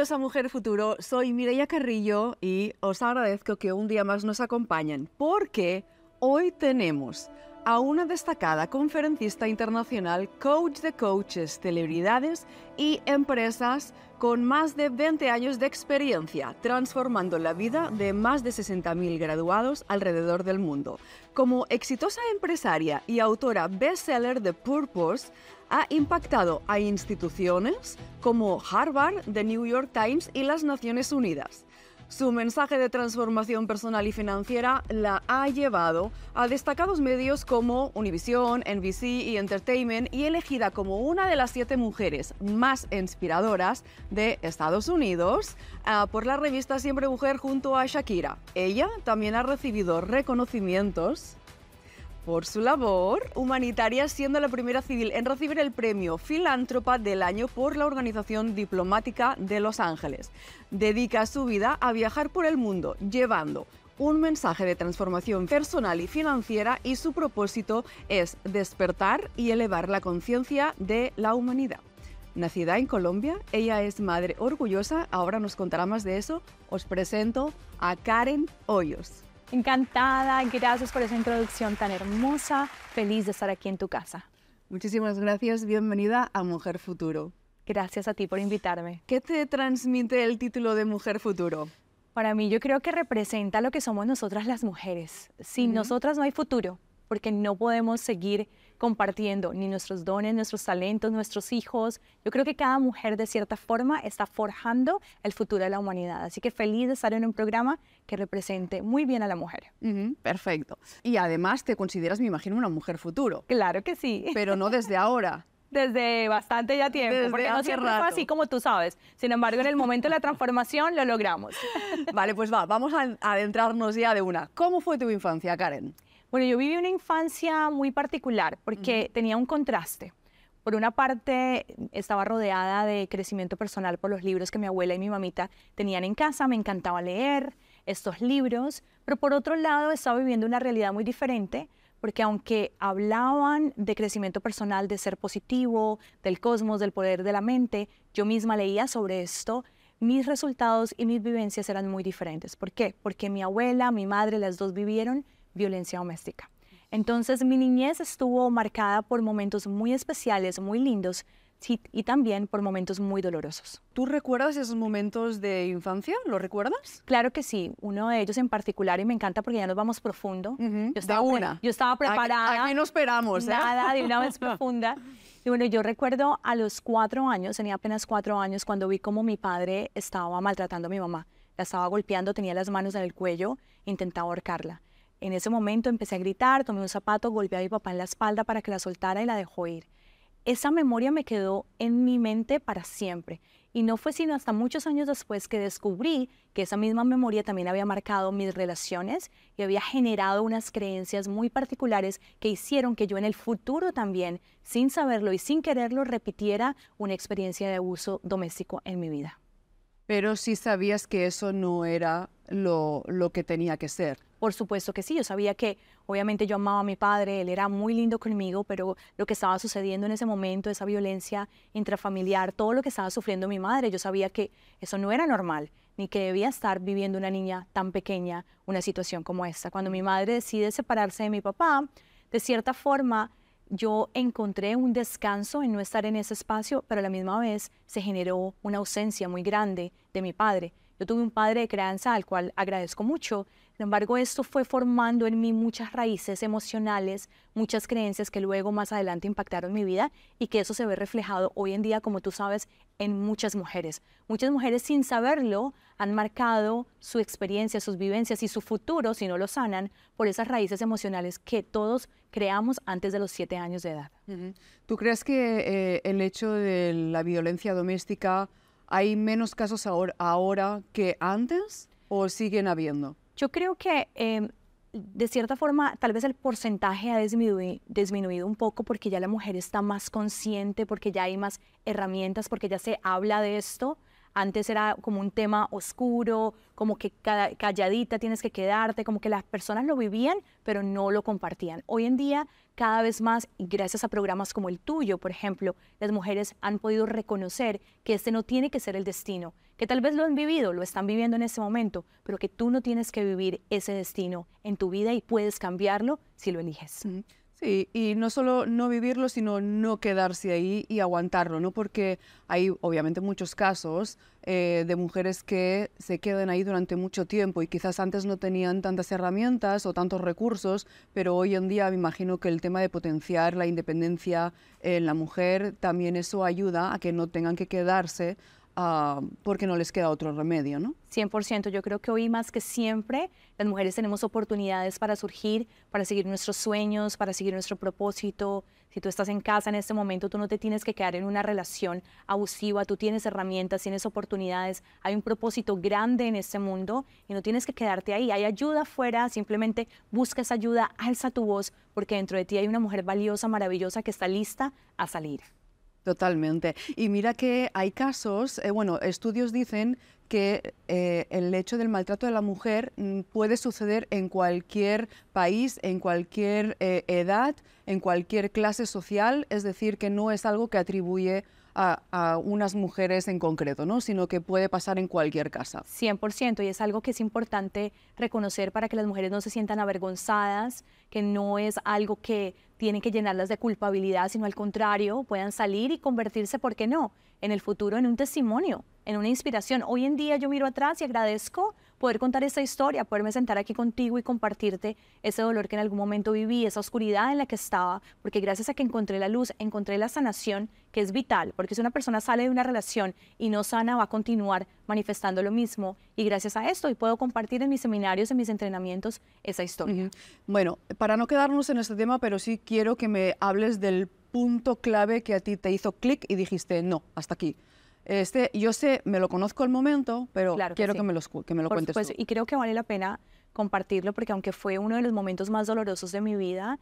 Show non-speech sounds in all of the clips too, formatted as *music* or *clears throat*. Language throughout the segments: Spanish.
Bienvenidos a Mujer Futuro, soy Mireia Carrillo y os agradezco que un día más nos acompañen porque hoy tenemos a una destacada conferencista internacional, coach de coaches, celebridades y empresas con más de 20 años de experiencia, transformando la vida de más de 60.000 graduados alrededor del mundo. Como exitosa empresaria y autora bestseller de Purpose, ha impactado a instituciones como Harvard, The New York Times y las Naciones Unidas. Su mensaje de transformación personal y financiera la ha llevado a destacados medios como Univision, NBC y Entertainment y elegida como una de las siete mujeres más inspiradoras de Estados Unidos uh, por la revista Siempre Mujer junto a Shakira. Ella también ha recibido reconocimientos por su labor humanitaria, siendo la primera civil en recibir el premio Filántropa del Año por la Organización Diplomática de Los Ángeles. Dedica su vida a viajar por el mundo, llevando un mensaje de transformación personal y financiera y su propósito es despertar y elevar la conciencia de la humanidad. Nacida en Colombia, ella es madre orgullosa, ahora nos contará más de eso. Os presento a Karen Hoyos. Encantada, gracias por esa introducción tan hermosa, feliz de estar aquí en tu casa. Muchísimas gracias, bienvenida a Mujer Futuro. Gracias a ti por invitarme. ¿Qué te transmite el título de Mujer Futuro? Para mí yo creo que representa lo que somos nosotras las mujeres. Sin nosotras no hay futuro, porque no podemos seguir compartiendo ni nuestros dones, nuestros talentos, nuestros hijos. Yo creo que cada mujer de cierta forma está forjando el futuro de la humanidad. Así que feliz de estar en un programa que represente muy bien a la mujer. perfecto. Y además te consideras, me imagino, una mujer futuro. Claro que sí. Pero no desde ahora. *laughs* Desde bastante ya tiempo, Desde porque no hace siempre fue rato. así como tú sabes. Sin embargo, en el momento de la transformación lo logramos. *laughs* Vale, pues va, vamos a adentrarnos ya de una. ¿Cómo fue tu infancia, Karen? Bueno, yo viví una infancia muy particular porque tenía un contraste. Por una parte, estaba rodeada de crecimiento personal por los libros que mi abuela y mi mamita tenían en casa. Me encantaba leer estos libros, pero por otro lado, estaba viviendo una realidad muy diferente porque aunque hablaban de crecimiento personal, de ser positivo, del cosmos, del poder de la mente, yo misma leía sobre esto, mis resultados y mis vivencias eran muy diferentes. ¿Por qué? Porque mi abuela, mi madre, las dos vivieron violencia doméstica. Entonces mi niñez estuvo marcada por momentos muy especiales, muy lindos, y también por momentos muy dolorosos. ¿Tú recuerdas esos momentos de infancia? ¿Lo recuerdas? Claro que sí, uno de ellos en particular y me encanta porque ya nos vamos profundo. Ujú, Yo estaba, pre- una. yo estaba preparada. Aquí no esperamos, ¿eh? Nada, de una vez *laughs* profunda. Y bueno, yo recuerdo a los cuatro años, tenía apenas cuatro años, cuando vi cómo mi padre estaba maltratando a mi mamá. La estaba golpeando, tenía las manos en el cuello, intentaba ahorcarla. En ese momento empecé a gritar, tomé un zapato, golpeé a mi papá en la espalda para que la soltara y la dejó ir. Esa memoria me quedó en mi mente para siempre. Y no fue sino hasta muchos años después que descubrí que esa misma memoria también había marcado mis relaciones y había generado unas creencias muy particulares que hicieron que yo en el futuro también, sin saberlo y sin quererlo, repitiera una experiencia de abuso doméstico en mi vida. Pero sí sabías que eso no era lo, lo que tenía que ser. Por supuesto que sí, yo sabía que obviamente yo amaba a mi padre, él era muy lindo conmigo, pero lo que estaba sucediendo en ese momento, esa violencia intrafamiliar, todo lo que estaba sufriendo mi madre, yo sabía que eso no era normal, ni que debía estar viviendo una niña tan pequeña una situación como esta. Cuando mi madre decide separarse de mi papá, de cierta forma yo encontré un descanso en no estar en ese espacio, pero a la misma vez se generó una ausencia muy grande de mi padre. Yo tuve un padre de crianza al cual agradezco mucho, sin embargo esto fue formando en mí muchas raíces emocionales, muchas creencias que luego más adelante impactaron mi vida y que eso se ve reflejado hoy en día, como tú sabes, en muchas mujeres. Muchas mujeres sin saberlo han marcado su experiencia, sus vivencias y su futuro, si no lo sanan, por esas raíces emocionales que todos creamos antes de los siete años de edad. ¿Tú crees que eh, el hecho de la violencia doméstica hay menos casos ahora que antes o siguen habiendo? Yo creo que eh, de cierta forma tal vez el porcentaje ha disminui- disminuido un poco porque ya la mujer está más consciente, porque ya hay más herramientas, porque ya se habla de esto. Antes era como un tema oscuro, como que calladita tienes que quedarte, como que las personas lo vivían, pero no lo compartían. Hoy en día, cada vez más, gracias a programas como el tuyo, por ejemplo, las mujeres han podido reconocer que este no tiene que ser el destino, que tal vez lo han vivido, lo están viviendo en ese momento, pero que tú no tienes que vivir ese destino en tu vida y puedes cambiarlo si lo eliges. Sí, y no solo no vivirlo, sino no quedarse ahí y aguantarlo, ¿no? Porque hay obviamente muchos casos eh, de mujeres que se quedan ahí durante mucho tiempo y quizás antes no tenían tantas herramientas o tantos recursos, pero hoy en día me imagino que el tema de potenciar la independencia en la mujer, también eso ayuda a que no tengan que quedarse Ah, porque no les queda otro remedio, ¿no? 100%. Yo creo que hoy más que siempre las mujeres tenemos oportunidades para surgir, para seguir nuestros sueños, para seguir nuestro propósito. Si tú estás en casa en este momento, tú no te tienes que quedar en una relación abusiva, tú tienes herramientas, tienes oportunidades, hay un propósito grande en este mundo y no tienes que quedarte ahí. Hay ayuda afuera, simplemente busca esa ayuda, alza tu voz, porque dentro de ti hay una mujer valiosa, maravillosa que está lista a salir. Totalmente. Y mira que hay casos, eh, bueno, estudios dicen que eh, el hecho del maltrato de la mujer mm, puede suceder en cualquier país, en cualquier eh, edad, en cualquier clase social, es decir, que no es algo que atribuye a, unas mujeres en concreto, ¿no? sino que puede pasar en cualquier casa. 100%, y es algo que es importante reconocer para que las mujeres no se sientan avergonzadas, que no es algo que tienen que llenarlas de culpabilidad, sino al contrario, puedan salir y convertirse, ¿por qué no?, en el futuro en un testimonio, en una inspiración. Hoy en día yo miro atrás y agradezco poder contar esta historia, poderme sentar aquí contigo y compartirte ese dolor que en algún momento viví, esa oscuridad en la que estaba, porque gracias a que encontré la luz, encontré la sanación, que es vital, porque si una persona sale de una relación y no sana, va a continuar manifestando lo mismo. Y gracias a esto, y puedo compartir en mis seminarios, en mis entrenamientos, esa historia. Bueno, para no quedarnos en este tema, pero sí quiero que me hables del punto clave que a ti te hizo clic y dijiste, no, hasta aquí. Este, yo sé, me lo conozco al momento, pero quiero que, me lo, que me lo cuentes tú. Y creo que vale la pena compartirlo porque aunque fue uno de los momentos más dolorosos de mi vida,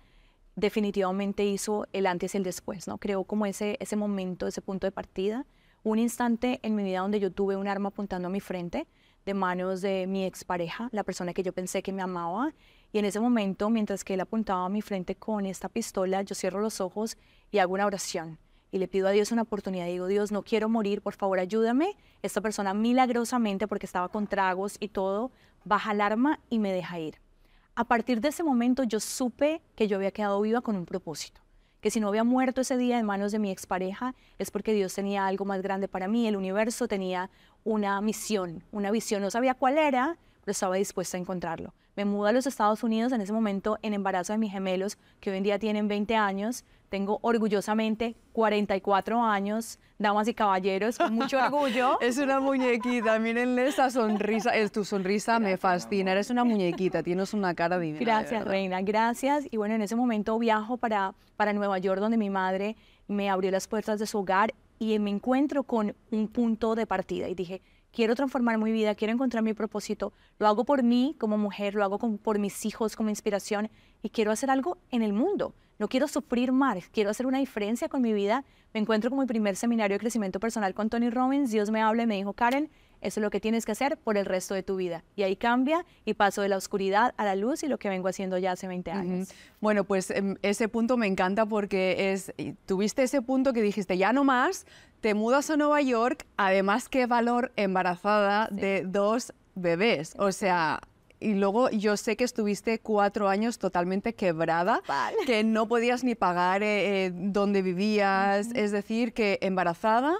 definitivamente hizo el antes y el después, ¿no? Creo como ese, ese momento, ese punto de partida, un instante en mi vida donde yo tuve un arma apuntando a mi frente de manos de mi expareja, la persona que yo pensé que me amaba, y en ese momento, mientras que él apuntaba a mi frente con esta pistola, yo cierro los ojos y hago una oración y le pido a Dios una oportunidad. Digo, Dios, no quiero morir, por favor, ayúdame. Esta persona milagrosamente, porque estaba con tragos y todo, baja el arma y me deja ir. A partir de ese momento yo supe que yo había quedado viva con un propósito, que si no había muerto ese día en manos de mi expareja es porque Dios tenía algo más grande para mí, el universo tenía una misión, una visión, no sabía cuál era, pero estaba dispuesta a encontrarlo. Me mudo a los Estados Unidos en ese momento en embarazo de mis gemelos, que hoy en día tienen 20 años, tengo orgullosamente 44 años, damas y caballeros, con mucho *laughs* orgullo. es una muñequita, mírenle esa sonrisa, es tu sonrisa me fascina, eres una muñequita, tienes una cara divina. Gracias, reina, gracias. Y bueno, en ese momento viajo para, para Nueva York, donde mi madre me abrió las puertas de su hogar y me encuentro con un punto de partida y dije, quiero transformar mi vida, quiero encontrar mi propósito, lo hago por mí como mujer, lo hago por mis hijos como inspiración y quiero hacer algo en el mundo no quiero sufrir más, quiero hacer una diferencia con mi vida. Me encuentro con mi primer seminario de crecimiento personal con Tony Robbins. Dios me habla y me dijo, Karen, eso es lo que tienes que hacer por el resto de tu vida. Y ahí cambia y paso de la oscuridad a la luz y lo que vengo haciendo ya hace 20 años. Bueno, pues em, ese punto me encanta porque es, tuviste ese punto que dijiste, ya no más, te mudas a Nueva York, además qué valor embarazada de dos bebés. O sea, y luego yo sé que estuviste cuatro años totalmente quebrada, que no podías ni pagar eh, eh, donde vivías, es decir, que embarazada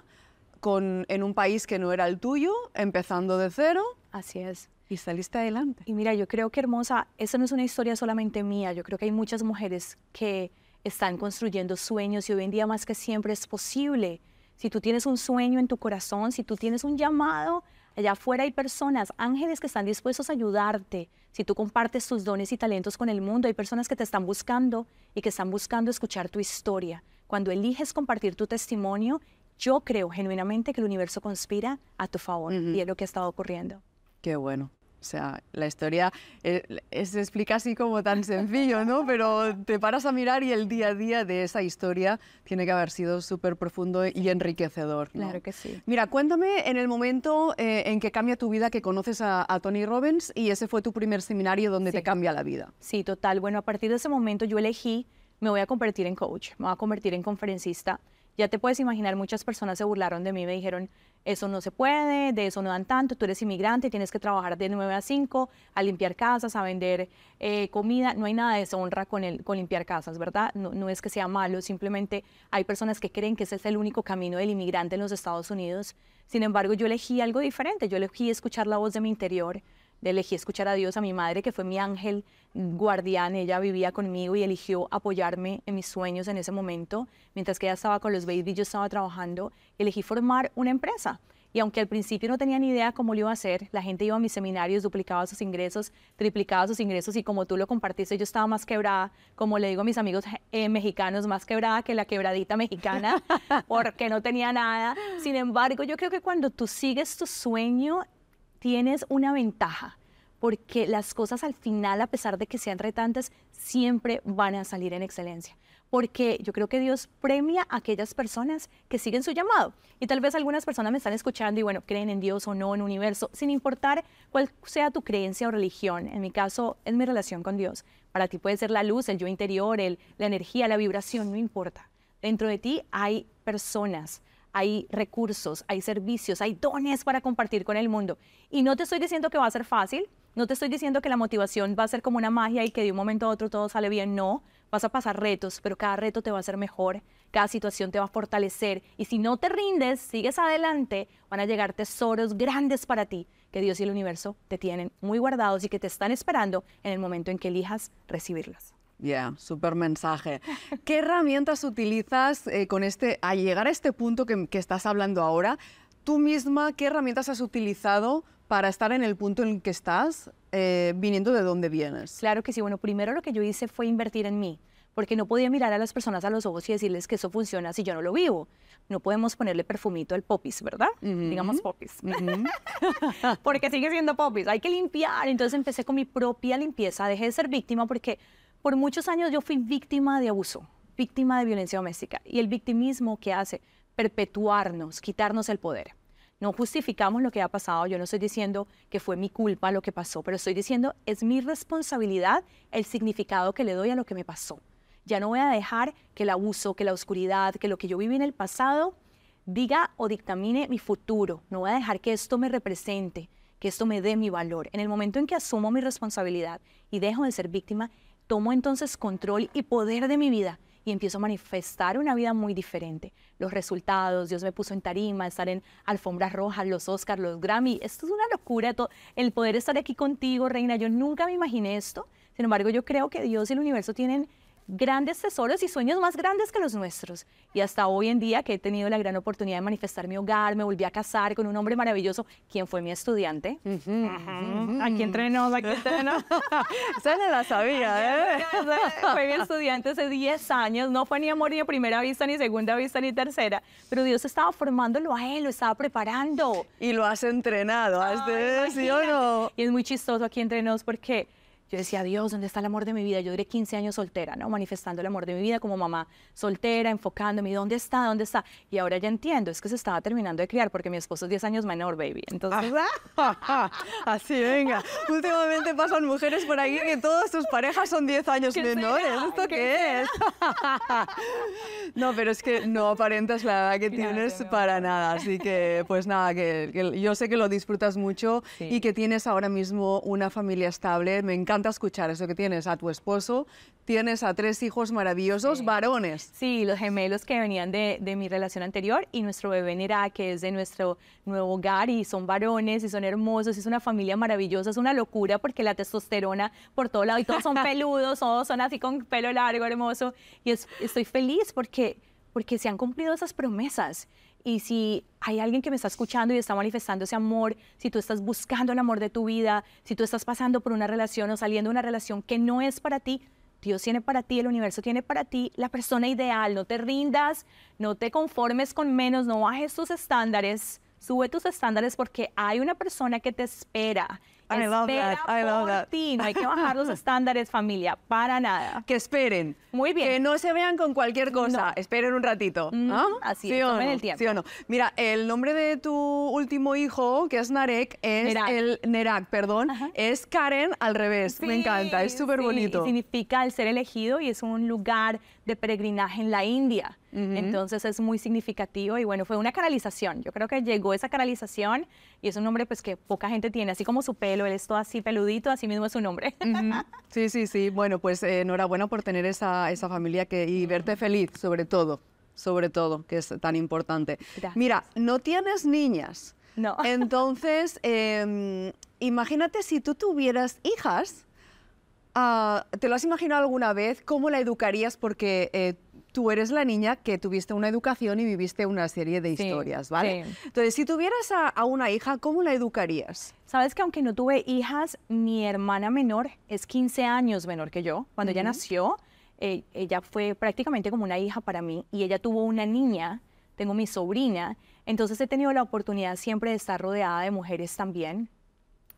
con, en un país que no era el tuyo, empezando de cero. Así es. Y saliste adelante. Y mira, yo creo que hermosa, esa no es una historia solamente mía, yo creo que hay muchas mujeres que están construyendo sueños y hoy en día más que siempre es posible. Si tú tienes un sueño en tu corazón, si tú tienes un llamado, Allá afuera hay personas, ángeles que están dispuestos a ayudarte. Si tú compartes tus dones y talentos con el mundo, hay personas que te están buscando y que están buscando escuchar tu historia. Cuando eliges compartir tu testimonio, yo creo genuinamente que el universo conspira a tu favor y es lo que ha estado ocurriendo. Qué bueno. O sea, la historia eh, se explica así como tan sencillo, ¿no? *laughs* Pero te paras a mirar y el día a día de esa historia tiene que haber sido súper profundo y enriquecedor. Claro que sí. Mira, cuéntame en el momento eh, en que cambia tu vida, que conoces a, Tony Robbins y ese fue tu primer seminario donde te cambia la vida. Sí, total. Bueno, a partir de ese momento yo elegí, me voy a convertir en coach, me voy a convertir en conferencista. Ya te puedes imaginar, muchas personas se burlaron de mí, me dijeron, eso no se puede, de eso no dan tanto, tú eres inmigrante, tienes que trabajar de 9 a 5, a limpiar casas, a vender eh, comida, no hay nada de deshonra con, el, con limpiar casas, ¿verdad? No, no es que sea malo, simplemente hay personas que creen que ese es el único camino del inmigrante en los Estados Unidos. Sin embargo, yo elegí algo diferente, yo elegí escuchar la voz de mi interior, elegí escuchar a Dios, a mi madre, que fue mi ángel guardián, ella vivía conmigo y eligió apoyarme en mis sueños en ese momento, mientras que ella estaba con los babies, yo estaba trabajando, elegí formar una empresa. Y aunque al principio no tenía ni idea cómo lo iba a hacer, la gente iba a mis seminarios, duplicaba sus ingresos, triplicaba sus ingresos y como tú lo compartiste, yo estaba más quebrada, como le digo a mis amigos eh, mexicanos, más quebrada que la quebradita mexicana, *laughs* porque no tenía nada. Sin embargo, yo creo que cuando tú sigues tu sueño, tienes una ventaja, porque las cosas al final, a pesar de que sean retantes, siempre van a salir en excelencia. Porque yo creo que Dios premia a aquellas personas que siguen su llamado. Y tal vez algunas personas me están escuchando y bueno, creen en Dios o no, en universo, sin importar cuál sea tu creencia o religión. En mi caso, es mi relación con Dios. Para ti puede ser la luz, el yo interior, el, la energía, la vibración, no importa. Dentro de ti hay personas hay recursos, hay servicios, hay dones para compartir con el mundo. Y no te estoy diciendo que va a ser fácil, no te estoy diciendo que la motivación va a ser como una magia y que de un momento a otro todo sale bien, no, vas a pasar retos, pero cada reto te va a hacer mejor, cada situación te va a fortalecer y si no te rindes, sigues adelante, van a llegar tesoros grandes para ti que Dios y el universo te tienen muy guardados y que te están esperando en el momento en que elijas recibirlos. Ya, super mensaje. ¿Qué herramientas utilizas eh, con este, a llegar a este punto que, estás hablando ahora? Tú misma, ¿qué herramientas has utilizado para estar en el punto en el que estás, eh, viniendo de dónde vienes? Claro que sí. Bueno, primero lo que yo hice fue invertir en mí, porque no podía mirar a las personas a los ojos y decirles que eso funciona si yo no lo vivo. No podemos ponerle perfumito al popis, ¿verdad? Digamos popis. *laughs* porque sigue siendo popis. Hay que limpiar. Entonces empecé con mi propia limpieza. Dejé de ser víctima porque por muchos años yo fui víctima de abuso, víctima de violencia doméstica. Y el victimismo que hace perpetuarnos, quitarnos el poder. No justificamos lo que ha pasado, yo no estoy diciendo que fue mi culpa lo que pasó, pero estoy diciendo es mi responsabilidad el significado que le doy a lo que me pasó. Ya no voy a dejar que el abuso, que la oscuridad, que lo que yo viví en el pasado diga o dictamine mi futuro. No voy a dejar que esto me represente, que esto me dé mi valor. En el momento en que asumo mi responsabilidad y dejo de ser víctima, tomo entonces control y poder de mi vida y empiezo a manifestar una vida muy diferente. Los resultados, Dios me puso en tarima, estar en alfombras rojas, los Oscars, los Grammy, esto es una locura, todo, el poder estar aquí contigo, reina, yo nunca me imaginé esto, sin embargo yo creo que Dios y el universo tienen grandes tesoros y sueños más grandes que los nuestros. Y hasta hoy en día que he tenido la gran oportunidad de manifestar mi hogar, me volví a casar con un hombre maravilloso, quien fue mi estudiante. Aquí entrenó, aquí *laughs* entrenó. Esa no la sabía, ¿eh? *laughs* fue mi estudiante hace 10 años, no fue ni amor ni a primera vista, ni segunda vista, ni tercera, pero Dios estaba formándolo a él, lo estaba preparando. Y lo has entrenado, ¿has de ¿sí o no? Y es muy chistoso aquí entre nos porque yo decía, Dios, ¿dónde está el amor de mi vida? Yo duré 15 años soltera, ¿no? Manifestando el amor de mi vida como mamá soltera, enfocándome, ¿dónde está? ¿Dónde está? Y ahora ya entiendo, es que se estaba terminando de criar porque mi esposo es 10 años menor, baby. Entonces, ah, *laughs* así, venga. Últimamente pasan mujeres por aquí que todas sus parejas son 10 años menores. ¿Esto qué, es? *laughs* no, pero es que no aparentas la edad que tienes para nada. Así que, pues nada, que, yo sé que lo disfrutas mucho y que tienes ahora mismo una familia estable. Me encanta escuchar eso que tienes a tu esposo, tienes a tres hijos maravillosos, varones. Sí, los gemelos que venían de, de, mi relación anterior y nuestro bebé Nera, que es de nuestro nuevo hogar y son varones y son hermosos, es una familia maravillosa, es una locura porque la testosterona por todo lado y todos son *laughs* peludos, todos son así con pelo largo, hermoso y estoy feliz porque porque se han cumplido esas promesas y si hay alguien que me está escuchando y está manifestando ese amor, si tú estás buscando el amor de tu vida, si tú estás pasando por una relación o saliendo de una relación que no es para ti, Dios tiene para ti, el universo tiene para ti la persona ideal. No te rindas, no te conformes con menos, no bajes tus estándares, sube tus estándares porque hay una persona que te espera I love that, I love por that. ti. No hay que *laughs* bajar los estándares, familia, para nada. Que esperen. Muy bien. Que no se vean con cualquier cosa. Esperen un ratito. Mm, ¿ah? así ¿Sí es, tomen no? el tiempo. ¿Sí o no? Mira, el nombre de tu último hijo, que es Narek, es Nerak. el Nerak, perdón, es Karen al revés. Me Sí, encanta, es súper bonito. Significa el ser elegido y es un lugar de peregrinaje en la India. Entonces es muy significativo y bueno, fue una canalización. Yo creo que llegó esa canalización y es un nombre pues que poca gente tiene, así como su pelo, él es todo así peludito, así mismo es su nombre. Sí, sí, sí. Bueno, pues eh, enhorabuena por tener esa, esa familia que, y verte feliz, sobre todo, sobre todo, que es tan importante. Gracias. Mira, no tienes niñas. No. Entonces, em, imagínate si tú tuvieras hijas, ah, ¿te lo has imaginado alguna vez? ¿Cómo la educarías? Porque eh, tú eres la niña que tuviste una educación y viviste una serie de Sí, historias, ¿vale? sí. Entonces, si tuvieras a, a una hija, ¿cómo la educarías? Sabes que aunque no tuve hijas, mi hermana menor es 15 años menor que yo. Cuando ella nació, eh, ella fue prácticamente como una hija para mí y ella tuvo una niña, tengo mi sobrina, entonces he tenido la oportunidad siempre de estar rodeada de mujeres también.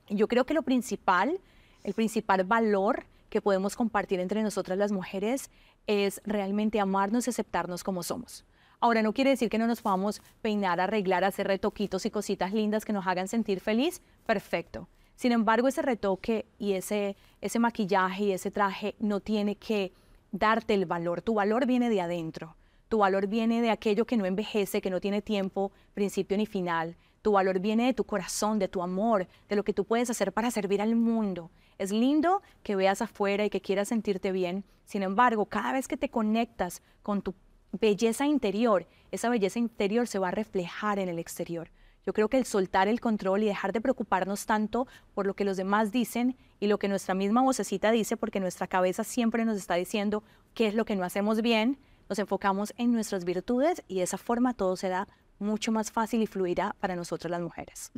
Yo creo que lo principal, el principal valor que podemos compartir entre nosotras las mujeres es realmente amarnos y aceptarnos como somos. Ahora, no quiere decir que no nos podamos peinar, arreglar, hacer retoquitos y cositas lindas que nos hagan sentir feliz. Perfecto. Sin embargo, ese retoque y ese, ese maquillaje y ese traje no tiene que darte el valor. Tu valor viene de adentro. Tu valor viene de aquello que no envejece, que no tiene tiempo, principio ni final. Tu valor viene de tu corazón, de tu amor, de lo que tú puedes hacer para servir al mundo. Es lindo que veas afuera y que quieras sentirte bien. Sin embargo, cada vez que te conectas con tu belleza interior, esa belleza interior se va a reflejar en el exterior. Yo creo que el soltar el control y dejar de preocuparnos tanto por lo que los demás dicen y lo que nuestra misma vocecita dice, porque nuestra cabeza siempre nos está diciendo qué es lo que no hacemos bien, nos enfocamos en nuestras virtudes y de esa forma todo será mucho más fácil y fluirá para nosotras las mujeres.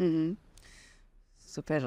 Súper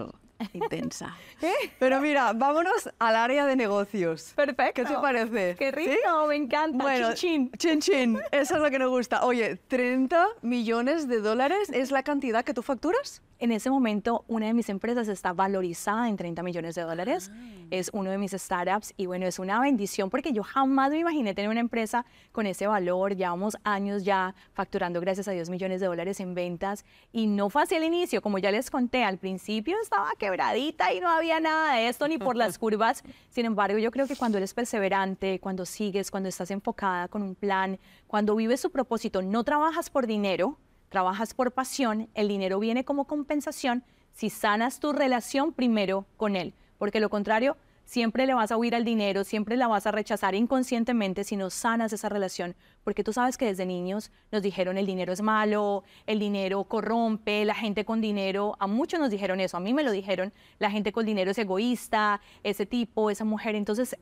intensa. *laughs* Pero mira, vámonos al área de negocios. Perfecto. ¿Qué te parece? Qué ¿Sí? rico, me encanta. Bueno, Chin, chin chin. chin, *laughs* eso es lo que nos gusta. Oye, 30 millones de dólares es la cantidad que tú facturas. En ese momento, una de mis empresas está valorizada en 30 millones de dólares. Es uno de mis startups y bueno, es una bendición porque yo jamás me imaginé tener una empresa con ese valor. Llevamos años ya facturando, gracias a Dios, millones de dólares en ventas y no fue así al inicio. Como ya les conté, al principio estaba quebradita y no había nada de esto ni por las curvas. Sin embargo, yo creo que cuando eres perseverante, cuando sigues, cuando estás enfocada con un plan, cuando vives su propósito, no trabajas por dinero, trabajas por pasión, el dinero viene como compensación si sanas tu relación primero con él, porque lo contrario, siempre le vas a huir al dinero, siempre la vas a rechazar inconscientemente si no sanas esa relación, porque tú sabes que desde niños nos dijeron el dinero es malo, el dinero corrompe, la gente con dinero, a muchos nos dijeron eso, a mí me lo dijeron, la gente con dinero es egoísta, ese tipo, esa mujer, entonces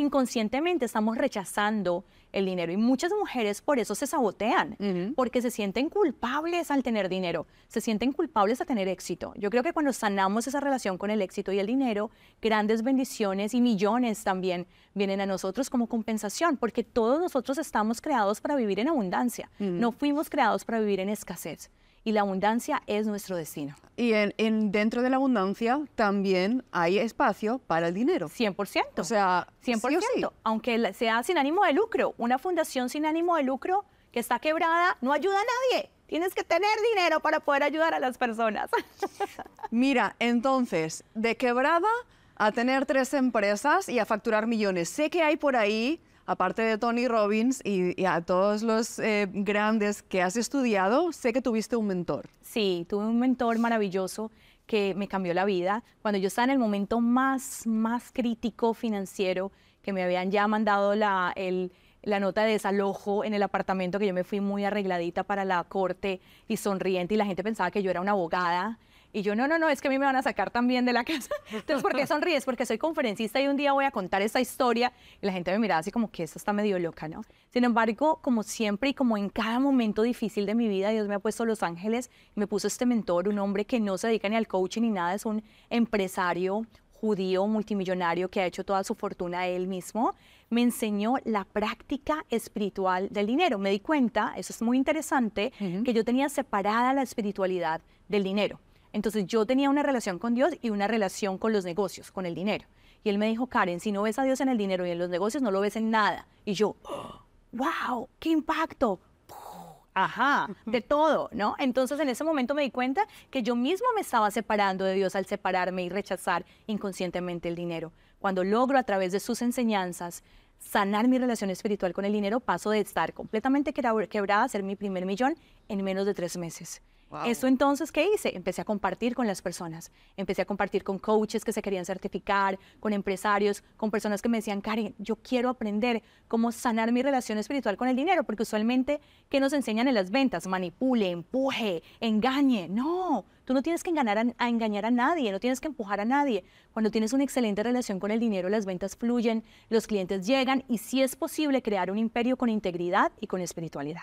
inconscientemente estamos rechazando el dinero y muchas mujeres por eso se sabotean, porque se sienten culpables al tener dinero, se sienten culpables a tener éxito. Yo creo que cuando sanamos esa relación con el éxito y el dinero, grandes bendiciones y millones también vienen a nosotros como compensación, porque todos nosotros estamos creados para vivir en abundancia, no fuimos creados para vivir en escasez. Y la abundancia es nuestro destino. Y en, en- dentro de la abundancia también hay espacio para el dinero. 100%. O sea, 100%, sí o sí. aunque sea sin ánimo de lucro. Una fundación sin ánimo de lucro que está quebrada no ayuda a nadie. Tienes que tener dinero para poder ayudar a las personas. *laughs* Mira, entonces, de quebrada a tener tres empresas y a facturar millones. Sé que hay por ahí, aparte de Tony Robbins y, a todos los eh, grandes que has estudiado, sé que tuviste un mentor. Sí, tuve un mentor maravilloso que me cambió la vida. Cuando yo estaba en el momento más, más crítico financiero, que me habían ya mandado la, la nota de desalojo en el apartamento, que yo me fui muy arregladita para la corte y sonriente, y la gente pensaba que yo era una abogada. Y yo, no, no, no, es que a mí me van a sacar también de la casa. *laughs* Entonces, ¿por qué sonríes? Porque soy conferencista y un día voy a contar esta historia. Y la gente me miraba así como que esta está medio loca, ¿no? Sin embargo, como siempre y como en cada momento difícil de mi vida, Dios me ha puesto los ángeles me puso este mentor, un hombre que no se dedica ni al coaching ni nada, es un empresario judío multimillonario que ha hecho toda su fortuna él mismo, me enseñó la práctica espiritual del dinero. Me di cuenta, eso es muy interesante, que yo tenía separada la espiritualidad del dinero. Entonces yo tenía una relación con Dios y una relación con los negocios, con el dinero. Y él me dijo, Karen, si no ves a Dios en el dinero y en los negocios, no lo ves en nada. Y yo, wow, qué impacto. Ajá, de todo, ¿no? Entonces en ese momento me di cuenta que yo mismo me estaba separando de Dios al separarme y rechazar inconscientemente el dinero. Cuando logro a través de sus enseñanzas sanar mi relación espiritual con el dinero, paso de estar completamente quebrada a ser mi primer millón en menos de tres meses. Eso entonces, ¿qué hice? Empecé a compartir con las personas. Empecé a compartir con coaches que se querían certificar, con empresarios, con personas que me decían, Karen, yo quiero aprender cómo sanar mi relación espiritual con el dinero, porque usualmente, ¿qué nos enseñan en las ventas? Manipule, empuje, engañe. No, tú no tienes que engañar a, a engañar a nadie, no tienes que empujar a nadie. Cuando tienes una excelente relación con el dinero, las ventas fluyen, los clientes llegan y sí es posible crear un imperio con integridad y con espiritualidad.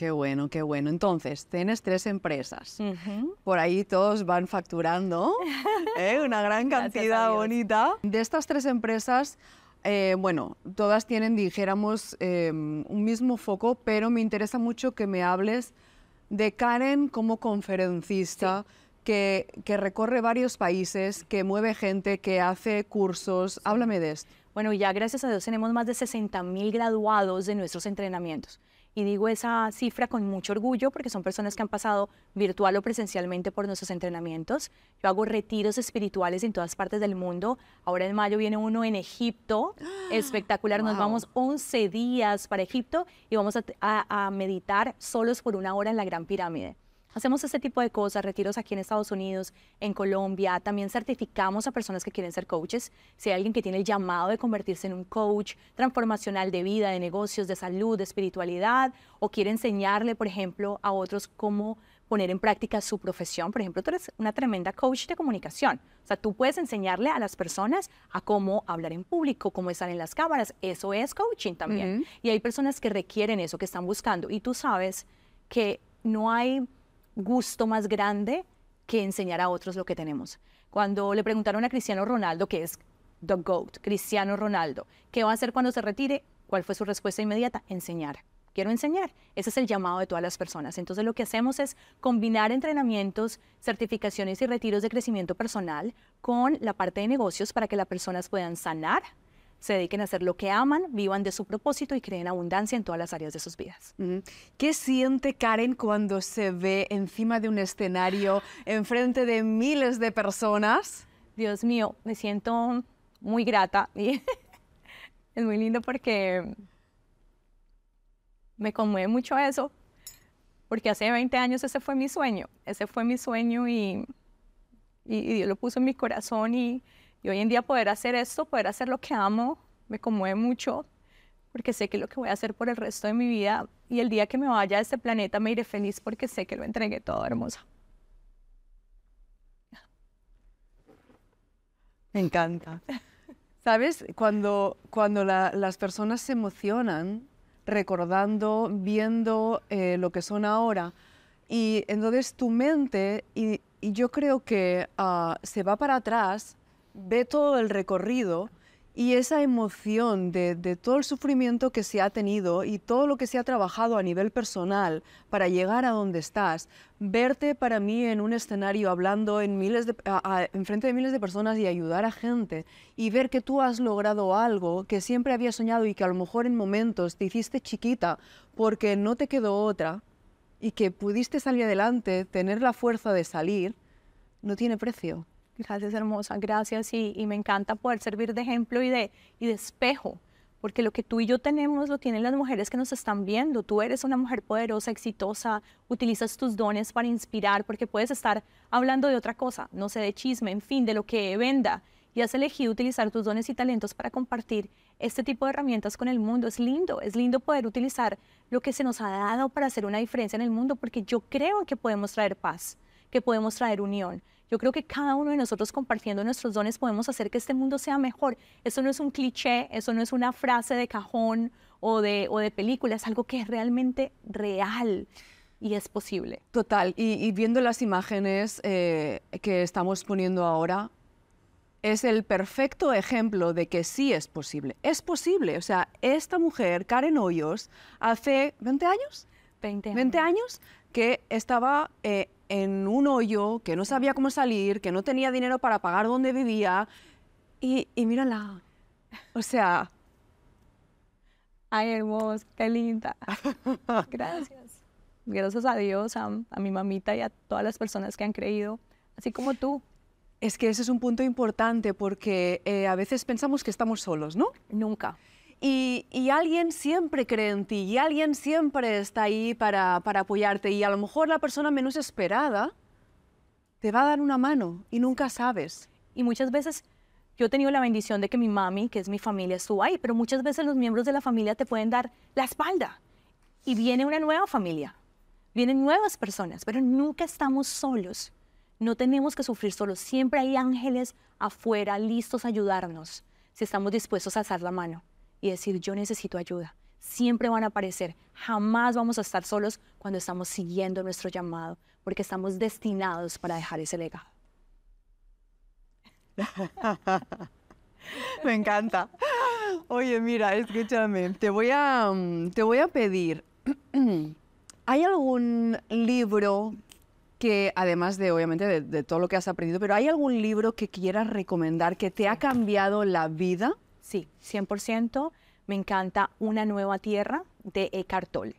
Qué bueno, qué bueno. Entonces, tienes tres empresas. Por ahí todos van facturando *laughs* ¿eh? una gran cantidad bonita. De estas tres empresas, eh, bueno, todas tienen, dijéramos, em, un mismo foco, pero me interesa mucho que me hables de Karen como conferencista. Que, que, recorre varios países, que mueve gente, que hace cursos. Háblame de esto. Bueno, ya gracias a Dios tenemos más de 60 mil graduados de nuestros entrenamientos. Y digo esa cifra con mucho orgullo porque son personas que han pasado virtual o presencialmente por nuestros entrenamientos. Yo hago retiros espirituales en todas partes del mundo. Ahora en mayo viene uno en Egipto, *gasps* espectacular. Nos vamos 11 días para Egipto y vamos a, a meditar solos por una hora en la Gran Pirámide. Hacemos este tipo de cosas, retiros aquí en Estados Unidos, en Colombia. También certificamos a personas que quieren ser coaches. Si hay alguien que tiene el llamado de convertirse en un coach transformacional de vida, de negocios, de salud, de espiritualidad, o quiere enseñarle, por ejemplo, a otros cómo poner en práctica su profesión. Por ejemplo, tú eres una tremenda coach de comunicación. O sea, tú puedes enseñarle a las personas a cómo hablar en público, cómo estar en las cámaras. Eso es coaching también. Y hay personas que requieren eso, que están buscando. Y tú sabes que no hay gusto más grande que enseñar a otros lo que tenemos. Cuando le preguntaron a Cristiano Ronaldo, que es The GOAT, Cristiano Ronaldo, ¿qué va a hacer cuando se retire? ¿Cuál fue su respuesta inmediata? Enseñar. Quiero enseñar. Ese es el llamado de todas las personas. Entonces lo que hacemos es combinar entrenamientos, certificaciones y retiros de crecimiento personal con la parte de negocios para que las personas puedan sanar, se dediquen a hacer lo que aman, vivan de su propósito y creen abundancia en todas las áreas de sus vidas. ¿Qué siente Karen cuando se ve encima de un escenario, enfrente de miles de personas? Dios mío, me siento muy grata y *laughs* es muy lindo porque me conmueve mucho eso, porque hace 20 años ese fue mi sueño, ese fue mi sueño y, y Dios lo puso en mi corazón y y hoy en día poder hacer esto, poder hacer lo que amo, me conmueve mucho porque sé que es lo que voy a hacer por el resto de mi vida y el día que me vaya a este planeta me iré feliz porque sé que lo entregué todo hermosa. Me encanta. ¿Sabes? Cuando, cuando las personas se emocionan recordando, viendo eh, lo que son ahora, y entonces tu mente, y, yo creo que ah, se va para atrás ve todo el recorrido y esa emoción de, todo el sufrimiento que se ha tenido y todo lo que se ha trabajado a nivel personal para llegar a donde estás, verte para mí en un escenario hablando en, miles de, frente de miles de personas y ayudar a gente y ver que tú has logrado algo que siempre había soñado y que a lo mejor en momentos te hiciste chiquita porque no te quedó otra y que pudiste salir adelante, tener la fuerza de salir, no tiene precio. Gracias, hermosa, gracias. Y, me encanta poder servir de ejemplo y de, y de espejo, porque lo que tú y yo tenemos lo tienen las mujeres que nos están viendo. Tú eres una mujer poderosa, exitosa, utilizas tus dones para inspirar, porque puedes estar hablando de otra cosa, no sé, de chisme, en fin, de lo que venda. Y has elegido utilizar tus dones y talentos para compartir este tipo de herramientas con el mundo. Es lindo, es lindo poder utilizar lo que se nos ha dado para hacer una diferencia en el mundo, porque yo creo que podemos traer paz, que podemos traer unión, yo creo que cada uno de nosotros compartiendo nuestros dones podemos hacer que este mundo sea mejor. Eso no es un cliché, eso no es una frase de cajón o de, o de película, es algo que es realmente real y es posible. Total, y, viendo las imágenes eh, que estamos poniendo ahora, es el perfecto ejemplo de que sí es posible. Es posible, o sea, esta mujer, Karen Hoyos, hace 20 años, 20 años, 20 años que estaba... Eh, en un hoyo, que no sabía cómo salir, que no tenía dinero para pagar donde vivía. Y, y mírala. O sea, Ay, hermosa, qué linda. *laughs* Gracias. Gracias a Dios, a, a mi mamita y a todas las personas que han creído, así como tú. es que ese es un punto importante porque eh, a veces pensamos que estamos solos, ¿no? Nunca. Y, alguien siempre cree en ti y alguien siempre está ahí para, para apoyarte y a lo mejor la persona menos esperada te va a dar una mano y nunca sabes. Y muchas veces yo he tenido la bendición de que mi mami, que es mi familia, estuvo ahí, pero muchas veces los miembros de la familia te pueden dar la espalda. Y viene una nueva familia, vienen nuevas personas, pero nunca estamos solos. No tenemos que sufrir solos. Siempre hay ángeles afuera listos a ayudarnos si estamos dispuestos a alzar la mano y decir, yo necesito ayuda. Siempre van a aparecer. Jamás vamos a estar solos cuando estamos siguiendo nuestro llamado, porque estamos destinados para dejar ese legado. *laughs* Me encanta. Oye, mira, escúchame, te voy a, mm, te voy a pedir, *clears throat* ¿hay algún libro que, además de, obviamente, de, de todo lo que has aprendido, pero hay algún libro que quieras recomendar que te ha cambiado la vida? Sí, 100%. Me encanta Una nueva tierra de Eckhart Tolle.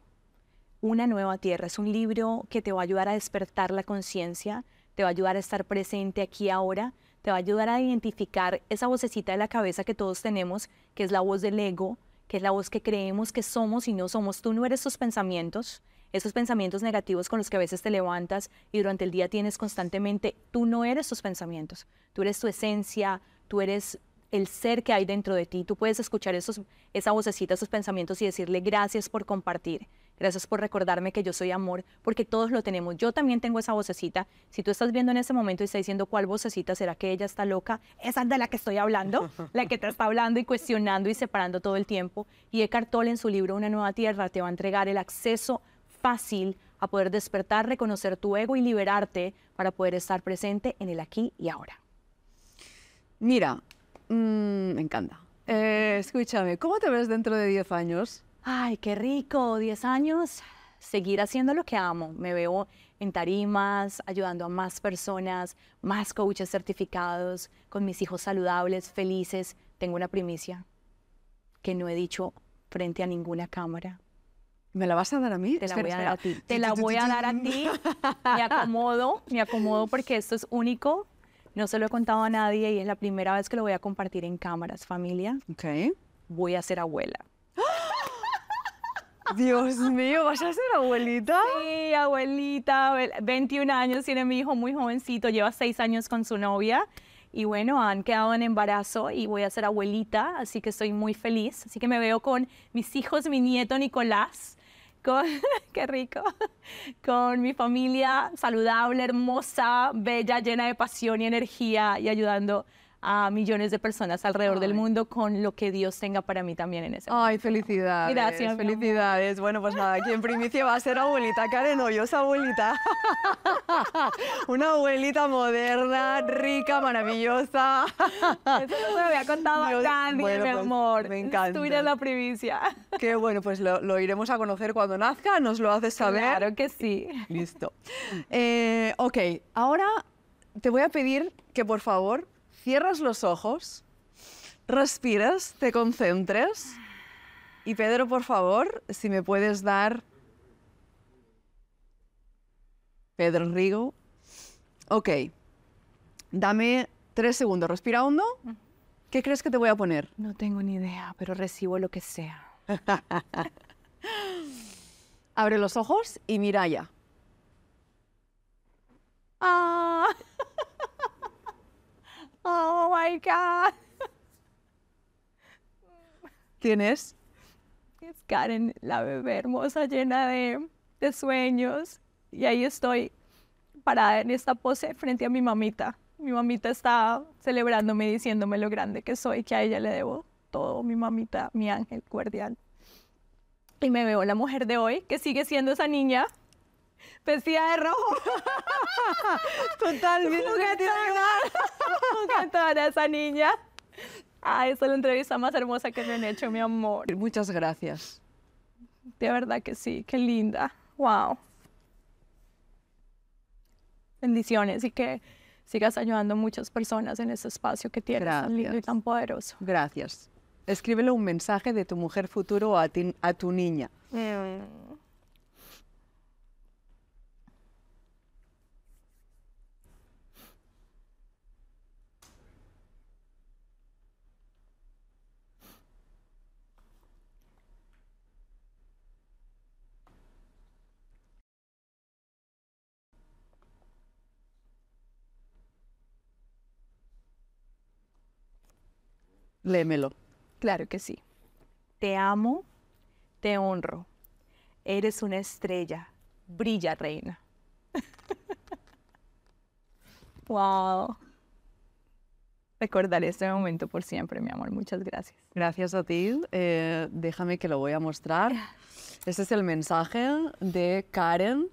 Una nueva tierra es un libro que te va a ayudar a despertar la conciencia, te va a ayudar a estar presente aquí ahora, te va a ayudar a identificar esa vocecita de la cabeza que todos tenemos, que es la voz del ego, que es la voz que creemos que somos y no somos. Tú no eres tus pensamientos, esos pensamientos negativos con los que a veces te levantas y durante el día tienes constantemente, tú no eres tus pensamientos, tú eres tu esencia, tú eres el ser que hay dentro de ti. Tú puedes escuchar esos, esa vocecita, esos pensamientos y decirle gracias por compartir, gracias por recordarme que yo soy amor, porque todos lo tenemos. Yo también tengo esa vocecita. Si tú estás viendo en ese momento y estás diciendo cuál vocecita, ¿será que ella está loca? Esa es de la que estoy hablando, *laughs* la que te está hablando y cuestionando y separando todo el tiempo. Y Eckhart Tolle en su libro Una nueva tierra te va a entregar el acceso fácil a poder despertar, reconocer tu ego y liberarte para poder estar presente en el aquí y ahora. Mira, mm, me encanta. Eh, escúchame, ¿cómo te ves dentro de 10 años? Ay, qué rico, 10 años, seguir haciendo lo que amo. Me veo en tarimas, ayudando a más personas, más coaches certificados, con mis hijos saludables, felices. Tengo una primicia que no he dicho frente a ninguna cámara. ¿Me la vas a dar a mí? Te la Espera, voy a dar a ti. Te la voy a dar a ti. *laughs* Me acomodo, me acomodo porque esto es único. No se lo he contado a nadie y es la primera vez que lo voy a compartir en cámaras, familia. Ok. Voy a ser abuela. *gasps* Dios mío, ¿vas a ser abuelita? Sí, abuelita, ve- 21 años, tiene mi hijo muy jovencito, lleva 6 años con su novia. Y bueno, han quedado en embarazo y voy a ser abuelita, así que estoy muy feliz. Así que me veo con mis hijos, mi nieto Nicolás, con, *laughs* qué rico, *laughs* con mi familia saludable, hermosa, bella, llena de pasión y energía y ayudando millones de personas alrededor del mundo con lo que Dios tenga para mí también en ese momento. Ay, felicidades. Gracias. Felicidades. Bueno, pues nada, aquí en primicia va a ser abuelita. Karen Hoyos, abuelita. *laughs* Una abuelita moderna, rica, maravillosa. Eso no me había contado Dios, a nadie, bueno, mi pues, amor. me encanta. Tú eres la primicia. Qué bueno, pues lo, lo iremos a conocer cuando nazca, nos lo haces saber. Claro que sí. Listo. Eh, ok, ahora te voy a pedir que por favor cierres los ojos, respires, te concentres. Y Pedro, por favor, si me puedes dar... Pedro Rigo. Ok. Dame tres segundos. Respira hondo. ¿Qué crees que te voy a poner? No tengo ni idea, pero recibo lo que sea. *laughs* Abre los ojos y mira allá. Ah. Oh my God. ¿Quién es? Es Karen, la bebé hermosa, llena de, de sueños. Y ahí estoy parada en esta pose frente a mi mamita. Mi mamita está celebrándome, diciéndome lo grande que soy, que a ella le debo todo, mi mamita, mi ángel guardián. Y me veo la mujer de hoy, que sigue siendo esa niña, vestida de rojo, *laughs* Totalmente. juguetona *laughs* esa niña. Ay, esa es la entrevista más hermosa que me han hecho, mi amor. Muchas gracias. De verdad que sí, qué linda. Wow. Bendiciones y que sigas ayudando a muchas personas en este espacio que tienes tan lindo y Gracias. tan poderoso. Gracias. Escríbele un mensaje de tu mujer futuro a, ti- a tu niña. Léemelo. Claro que sí. Te amo, te honro. Eres una estrella. Brilla, reina. *laughs* wow. Recordaré este momento por siempre, mi amor. Muchas gracias. Gracias a ti. Eh, déjame que lo voy a mostrar. *laughs* Este es el mensaje de Karen,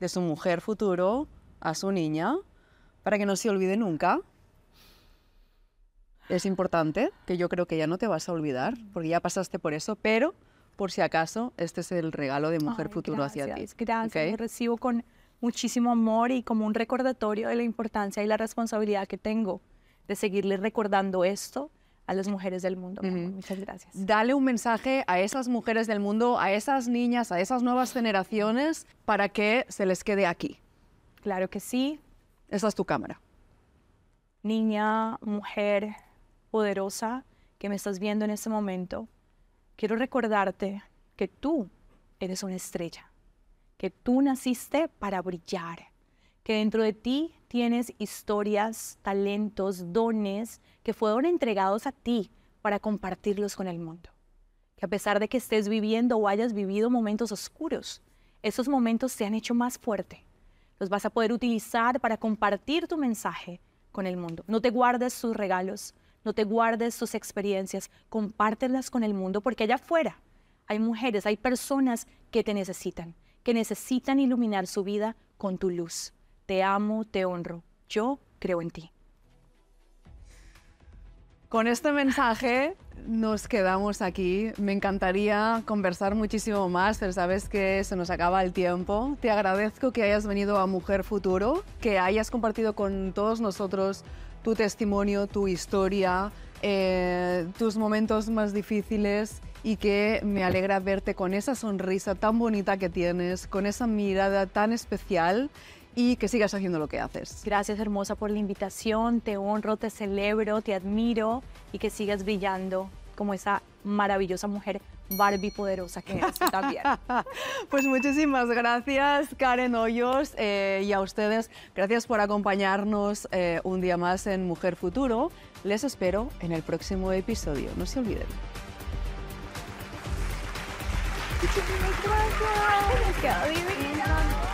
de su mujer futuro, a su niña, para que no se olvide nunca. Es importante, que yo creo que ya no te vas a olvidar, porque ya pasaste por eso, pero por si acaso, este es el regalo de mujer Ay, futuro hacia ti. gracias, Gracias. ¿ok? Lo recibo con muchísimo amor y como un recordatorio de la importancia y la responsabilidad que tengo de seguirle recordando esto a las mujeres del mundo. amor. Ujú. Muchas gracias. Dale un mensaje a esas mujeres del mundo, a esas niñas, a esas nuevas generaciones, para que se les quede aquí. Claro que sí. Esa es tu cámara. niña, mujer poderosa que me estás viendo en este momento, quiero recordarte que tú eres una estrella, que tú naciste para brillar, que dentro de ti tienes historias, talentos, dones que fueron entregados a ti para compartirlos con el mundo. Que a pesar de que estés viviendo o hayas vivido momentos oscuros, esos momentos te han hecho más fuerte. Los vas a poder utilizar para compartir tu mensaje con el mundo. No te guardes tus regalos, no te guardes tus experiencias, compártelas con el mundo porque allá afuera hay mujeres, hay personas que te necesitan, que necesitan iluminar su vida con tu luz. Te amo, te honro. Yo creo en ti. Con este mensaje nos quedamos aquí. Me encantaría conversar muchísimo más, pero sabes que se nos acaba el tiempo. Te agradezco que hayas venido a Mujer Futuro, que hayas compartido con todos nosotros tu testimonio, tu historia, eh, tus momentos más difíciles y que me alegra verte con esa sonrisa tan bonita que tienes, con esa mirada tan especial y que sigas haciendo lo que haces. Gracias hermosa por la invitación, te honro, te celebro, te admiro y que sigas brillando como esa maravillosa mujer Barbie poderosa que tú también. *laughs* Pues muchísimas gracias, Karen Hoyos, eh, y a ustedes, gracias por acompañarnos eh, un día más en Mujer Futuro. Les espero en el próximo episodio. No se olviden. Muchísimas gracias.